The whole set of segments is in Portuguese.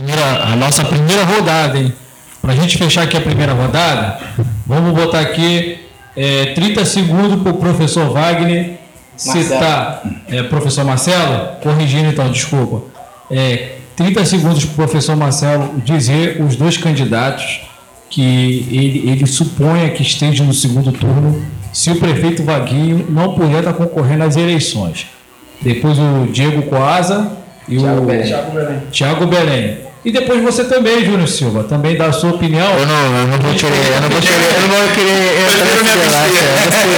primeira, a nossa primeira rodada, hein? Para a gente fechar aqui a primeira rodada, vamos botar aqui é, 30 segundos para o professor Wagner citar. É, professor Marcelo, corrigindo então, desculpa. É, 30 segundos para o professor Marcelo dizer os dois candidatos que ele, ele suponha que estejam no segundo turno se o prefeito Vaguinho não puder estar concorrendo às eleições. Depois o Diego Coasa e Thiago o Belém. Thiago Belém. E depois você também, Júnior Silva, também dá a sua opinião. Eu não, eu não vou querer, eu não vou querer, eu não vou querer entrar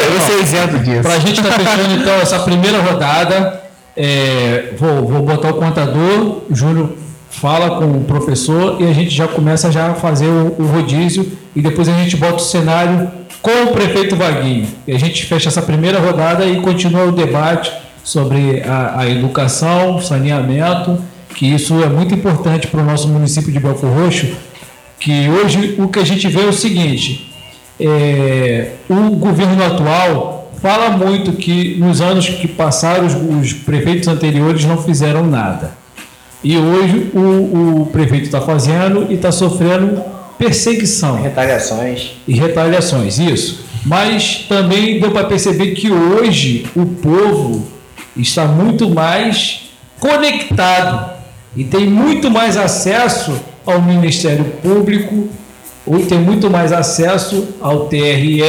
Eu vou ser isento disso. Para a gente estar tá fechando então essa primeira rodada, é, vou, vou botar o contador, o Júnior fala com o professor e a gente já começa já a fazer o, o rodízio e depois a gente bota o cenário com o prefeito Vaguinho. E a gente fecha essa primeira rodada e continua o debate sobre a, a educação, saneamento que isso é muito importante para o nosso município de Belfor Roxo, que hoje o que a gente vê é o seguinte, é, o governo atual fala muito que nos anos que passaram os, os prefeitos anteriores não fizeram nada. E hoje o, o prefeito está fazendo e está sofrendo perseguição. Retaliações. E retaliações, isso. Mas também deu para perceber que hoje o povo está muito mais conectado e tem muito mais acesso ao Ministério Público, ou tem muito mais acesso ao TRE,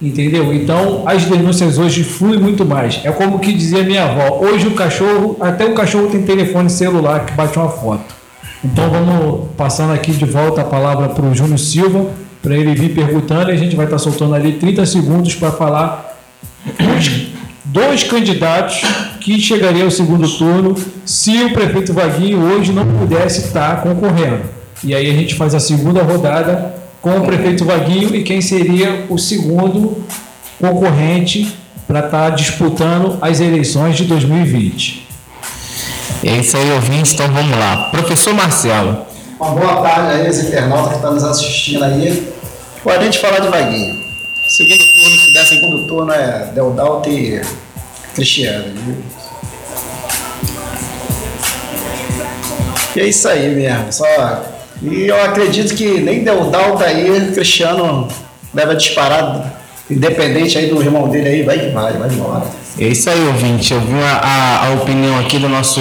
entendeu? Então as denúncias hoje fluem muito mais. É como que dizia minha avó: hoje o cachorro, até o cachorro tem telefone celular que bate uma foto. Então vamos passando aqui de volta a palavra para o Júnior Silva, para ele vir perguntando e a gente vai estar soltando ali 30 segundos para falar dois candidatos que chegariam ao segundo turno se o prefeito Vaguinho hoje não pudesse estar concorrendo. E aí a gente faz a segunda rodada com o prefeito Vaguinho e quem seria o segundo concorrente para estar disputando as eleições de 2020. É isso aí, ouvintes, então vamos lá. Professor Marcelo. Uma boa tarde aí, os internautas que estão nos assistindo aí. Pô, a gente falar de Vaguinho. Segundo turno, se der segundo turno é Deldalto e Cristiano. Viu? E é isso aí mesmo. Só... E eu acredito que nem Deldalto aí, Cristiano deve disparar, independente aí do irmão dele aí, vai que vai, vai embora. É isso aí, ouvinte. Eu vi a, a opinião aqui do nosso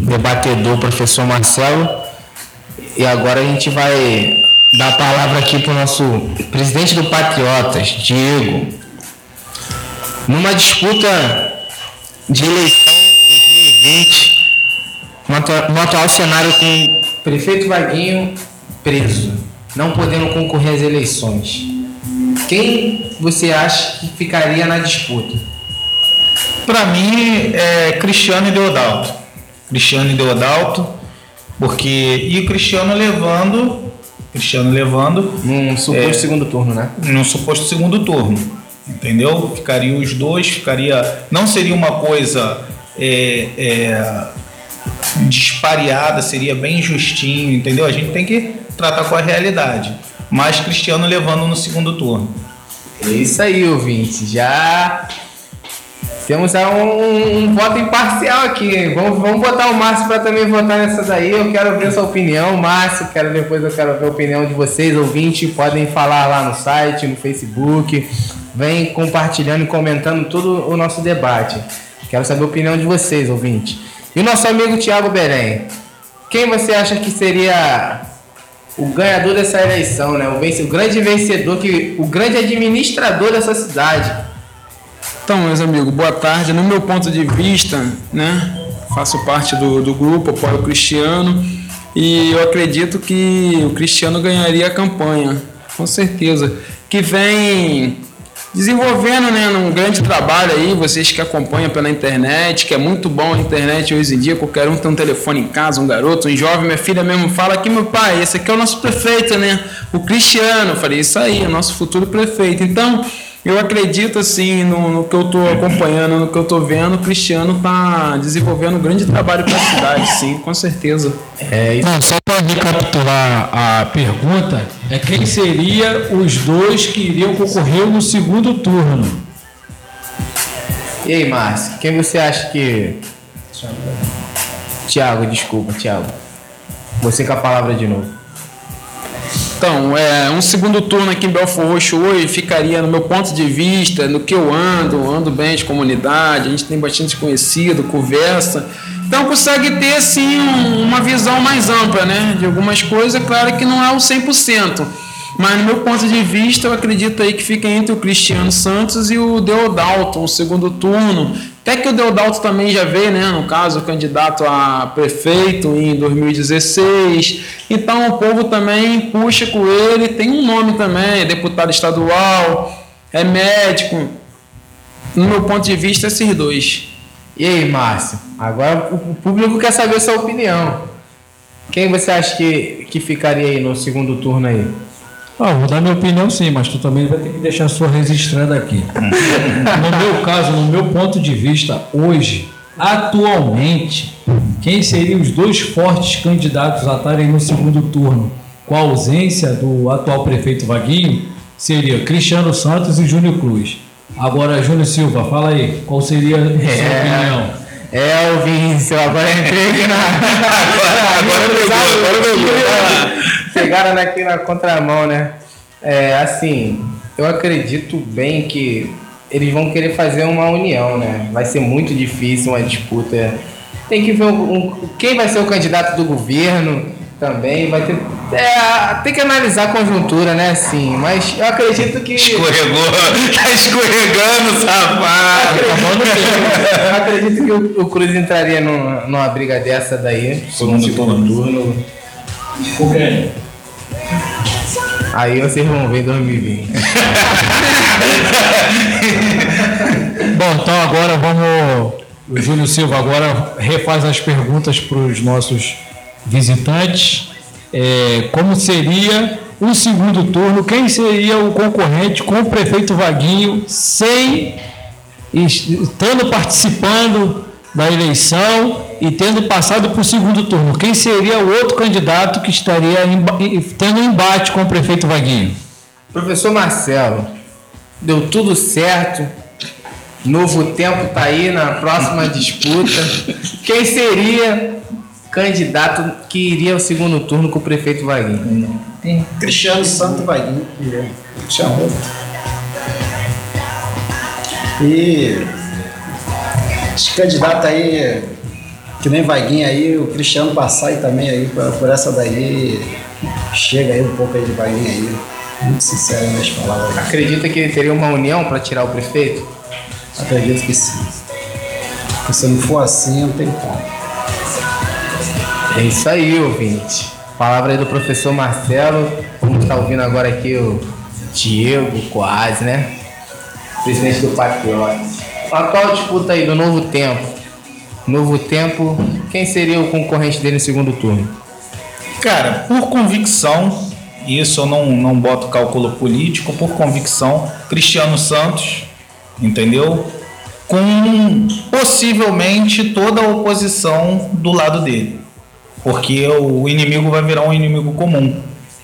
debatedor, professor Marcelo. E agora a gente vai dar a palavra aqui para o nosso presidente do Patriotas, Diego. Numa disputa de eleição 2020, no atual cenário com prefeito Vaguinho preso, não podendo concorrer às eleições, quem você acha que ficaria na disputa? Para mim, é Cristiano e Deodalto. Cristiano e Deodalto, porque. E o Cristiano levando Cristiano levando. Num suposto é, segundo turno, né? Num suposto segundo turno. Entendeu? Ficariam os dois, ficaria. Não seria uma coisa é, é, seria bem justinho, entendeu? A gente tem que tratar com a realidade. Mas Cristiano levando no segundo turno. É isso aí, ouvinte. Já temos um, um, voto imparcial aqui. Vamos, vamos botar o Márcio para também votar nessa daí. Eu quero ver sua opinião, Márcio. Quero depois eu quero ver a opinião de vocês, ouvintes. Podem falar lá no site, no Facebook. Vem compartilhando e comentando todo o nosso debate. Quero saber a opinião de vocês, ouvintes. E o nosso amigo Tiago Belém. Quem você acha que seria o ganhador dessa eleição, né? O, vence, o grande vencedor, que, o grande administrador dessa cidade? Então, meus amigos, boa tarde. No meu ponto de vista, né, faço parte do, do grupo, apoio Cristiano e eu acredito que o Cristiano ganharia a campanha, com certeza. Que vem desenvolvendo né, um grande trabalho aí, vocês que acompanham pela internet, que é muito bom a internet hoje em dia, qualquer um tem um telefone em casa, um garoto, um jovem, minha filha mesmo fala aqui, meu pai, esse aqui é o nosso prefeito, né? O Cristiano, eu falei, isso aí, é o nosso futuro prefeito. Então, eu acredito assim no, no que eu estou acompanhando, no que eu estou vendo, o Cristiano está desenvolvendo um grande trabalho para a cidade, sim, com certeza. É isso. Não, só para recapitular a pergunta, é quem seria os dois que iriam concorrer no segundo turno? E aí, Márcio, quem você acha que. Tiago, desculpa, Tiago. Você com a palavra de novo. Então, é, um segundo turno aqui em Belfort Roxo hoje ficaria, no meu ponto de vista, no que eu ando, ando bem de comunidade, a gente tem bastante conhecido, conversa. Então consegue ter assim um, uma visão mais ampla, né? De algumas coisas, claro que não é o 100%. Mas no meu ponto de vista, eu acredito aí que fica entre o Cristiano Santos e o Deodalto, o segundo turno. Até que o Deodalto também já veio, né? No caso, candidato a prefeito em 2016. Então o povo também puxa com ele, tem um nome também, é deputado estadual, é médico. No meu ponto de vista, esses dois. E aí, Márcio? Agora o público quer saber sua opinião. Quem você acha que, que ficaria aí no segundo turno aí? Ah, vou dar minha opinião sim, mas tu também vai ter que deixar a sua registrada aqui. no meu caso, no meu ponto de vista, hoje, atualmente, quem seriam os dois fortes candidatos a estarem no segundo turno, com a ausência do atual prefeito Vaguinho, seria Cristiano Santos e Júnior Cruz. Agora, Júnior Silva, fala aí, qual seria a sua É. opinião? É, o Vinícius, agora entrei aqui na. agora, agora pegou. Pegaram aqui na contramão, né? É, assim, eu acredito bem que eles vão querer fazer uma união, né? Vai ser muito difícil uma disputa. Tem que ver um- um- quem vai ser o candidato do governo também. Vai ter. É, tem que analisar a conjuntura, né? Assim, mas eu acredito que. Escorregou, tá escorregando, safado. Eu acredito que o, o Cruz entraria num- numa briga dessa daí. Segundo no turno. turno. Com quem? Aí vocês vão ver em 2020. Bom, então agora vamos. O Júlio Silva agora refaz as perguntas para os nossos visitantes. É, como seria o segundo turno? Quem seria o concorrente com o prefeito Vaguinho sem estando participando da eleição e tendo passado para o segundo turno? Quem seria o outro candidato que estaria emba- tendo um embate com o prefeito Vaguinho? Professor Marcelo, deu tudo certo. Novo tempo tá aí na próxima disputa. Quem seria candidato que iria ao segundo turno com o prefeito Vaguinho? Cristiano Santo Vaguinho. Tinha outro. E esse candidato aí, que nem Vaguinho aí, o Cristiano passar aí também aí por, por essa daí, chega aí um pouco aí de Vaguinho aí. Muito sincero nas palavras. Acredita que ele teria uma união para tirar o prefeito? Acredito que sim. Porque se não for assim, não tem como. É isso aí, ouvinte. Palavra aí do professor Marcelo. Vamos estar ouvindo agora aqui o Diego Quase, né? Presidente do Patriota. A atual disputa aí do Novo Tempo. Novo Tempo, quem seria o concorrente dele no segundo turno? Cara, por convicção, isso eu não, não boto cálculo político, por convicção, Cristiano Santos, entendeu? Com possivelmente toda a oposição do lado dele. Porque o inimigo vai virar um inimigo comum.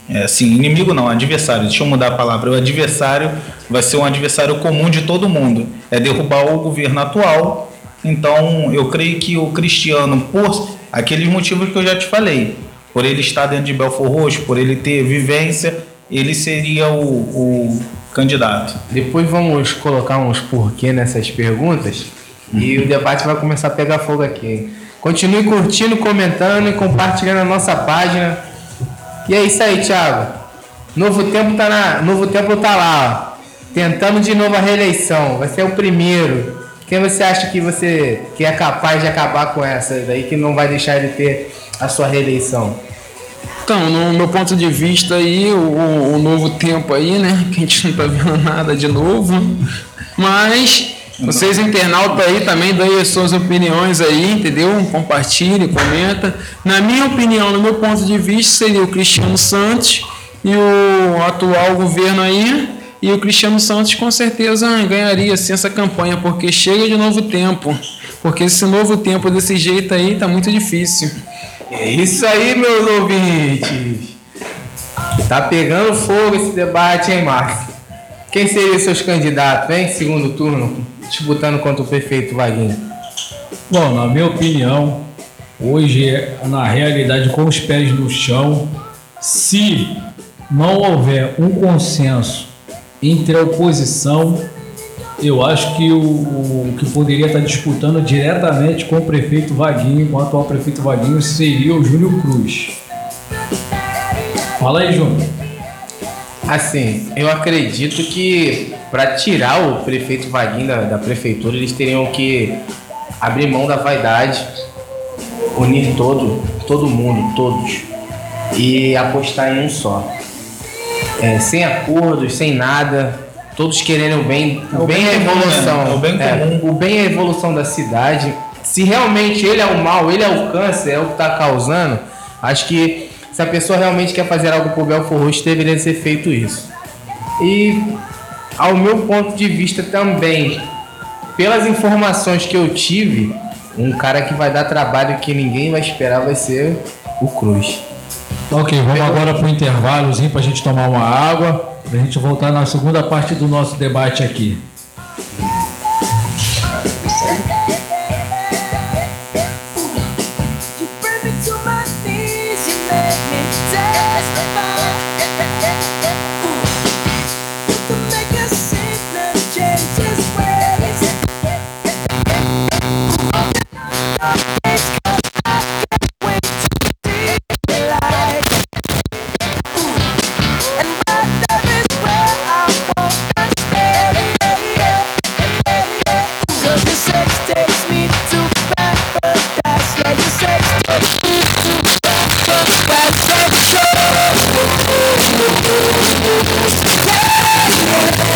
É, assim, inimigo não, adversário. Deixa eu mudar a palavra. O adversário vai ser um adversário comum de todo mundo. É derrubar o governo atual. Então, eu creio que o Cristiano, por aqueles motivos que eu já te falei, por ele estar dentro de Belfor Roxo, por ele ter vivência, ele seria o, o candidato. Depois vamos colocar uns porquê nessas perguntas e o debate vai começar a pegar fogo aqui. Continue curtindo, comentando e compartilhando a nossa página. E é isso aí, Thiago. Novo Tempo tá na, Novo Tempo tá lá, ó, tentando de novo a reeleição. Vai ser o primeiro. Quem você acha que você que é capaz de acabar com essa daí que não vai deixar de ter a sua reeleição? Então, no meu ponto de vista aí, o, o novo tempo aí, né? Que a gente não tá vendo nada de novo. Mas vocês internautas aí também deem as suas opiniões aí, entendeu? Compartilhe, comenta. Na minha opinião, no meu ponto de vista, seria o Cristiano Santos e o atual governo aí. E o Cristiano Santos com certeza ganharia assim, essa campanha, porque chega de novo tempo. Porque esse novo tempo desse jeito aí tá muito difícil. É isso aí, meus ouvintes. Tá pegando fogo esse debate, hein, Márcio? Quem seriam seus candidatos, hein? Segundo turno, disputando contra o prefeito Vaguinho. Bom, na minha opinião, hoje, na realidade, com os pés no chão, se não houver um consenso entre a oposição, eu acho que o, que poderia estar disputando diretamente com o prefeito Vaguinho, com o atual prefeito Vaguinho, seria o Júnior Cruz. Fala aí, Júnior. Assim, eu acredito que para tirar o prefeito Vaguinho da, da prefeitura, eles teriam que abrir mão da vaidade, unir todo, todo mundo, todos, e apostar em um só. É, sem acordos, sem nada, todos querendo o bem, o, o bem, bem é a comum, evolução. né? O bem é, comum. o bem é a evolução da cidade. Se realmente ele é o mal, ele é o câncer, é o que está causando, acho que se a pessoa realmente quer fazer algo por Belfor Roxo, deveria ser feito isso. E ao meu ponto de vista também, pelas informações que eu tive, um cara que vai dar trabalho que ninguém vai esperar vai ser o Cruz. Ok, vamos agora para o intervalozinho para a gente tomar uma água, para a gente voltar na segunda parte do nosso debate aqui.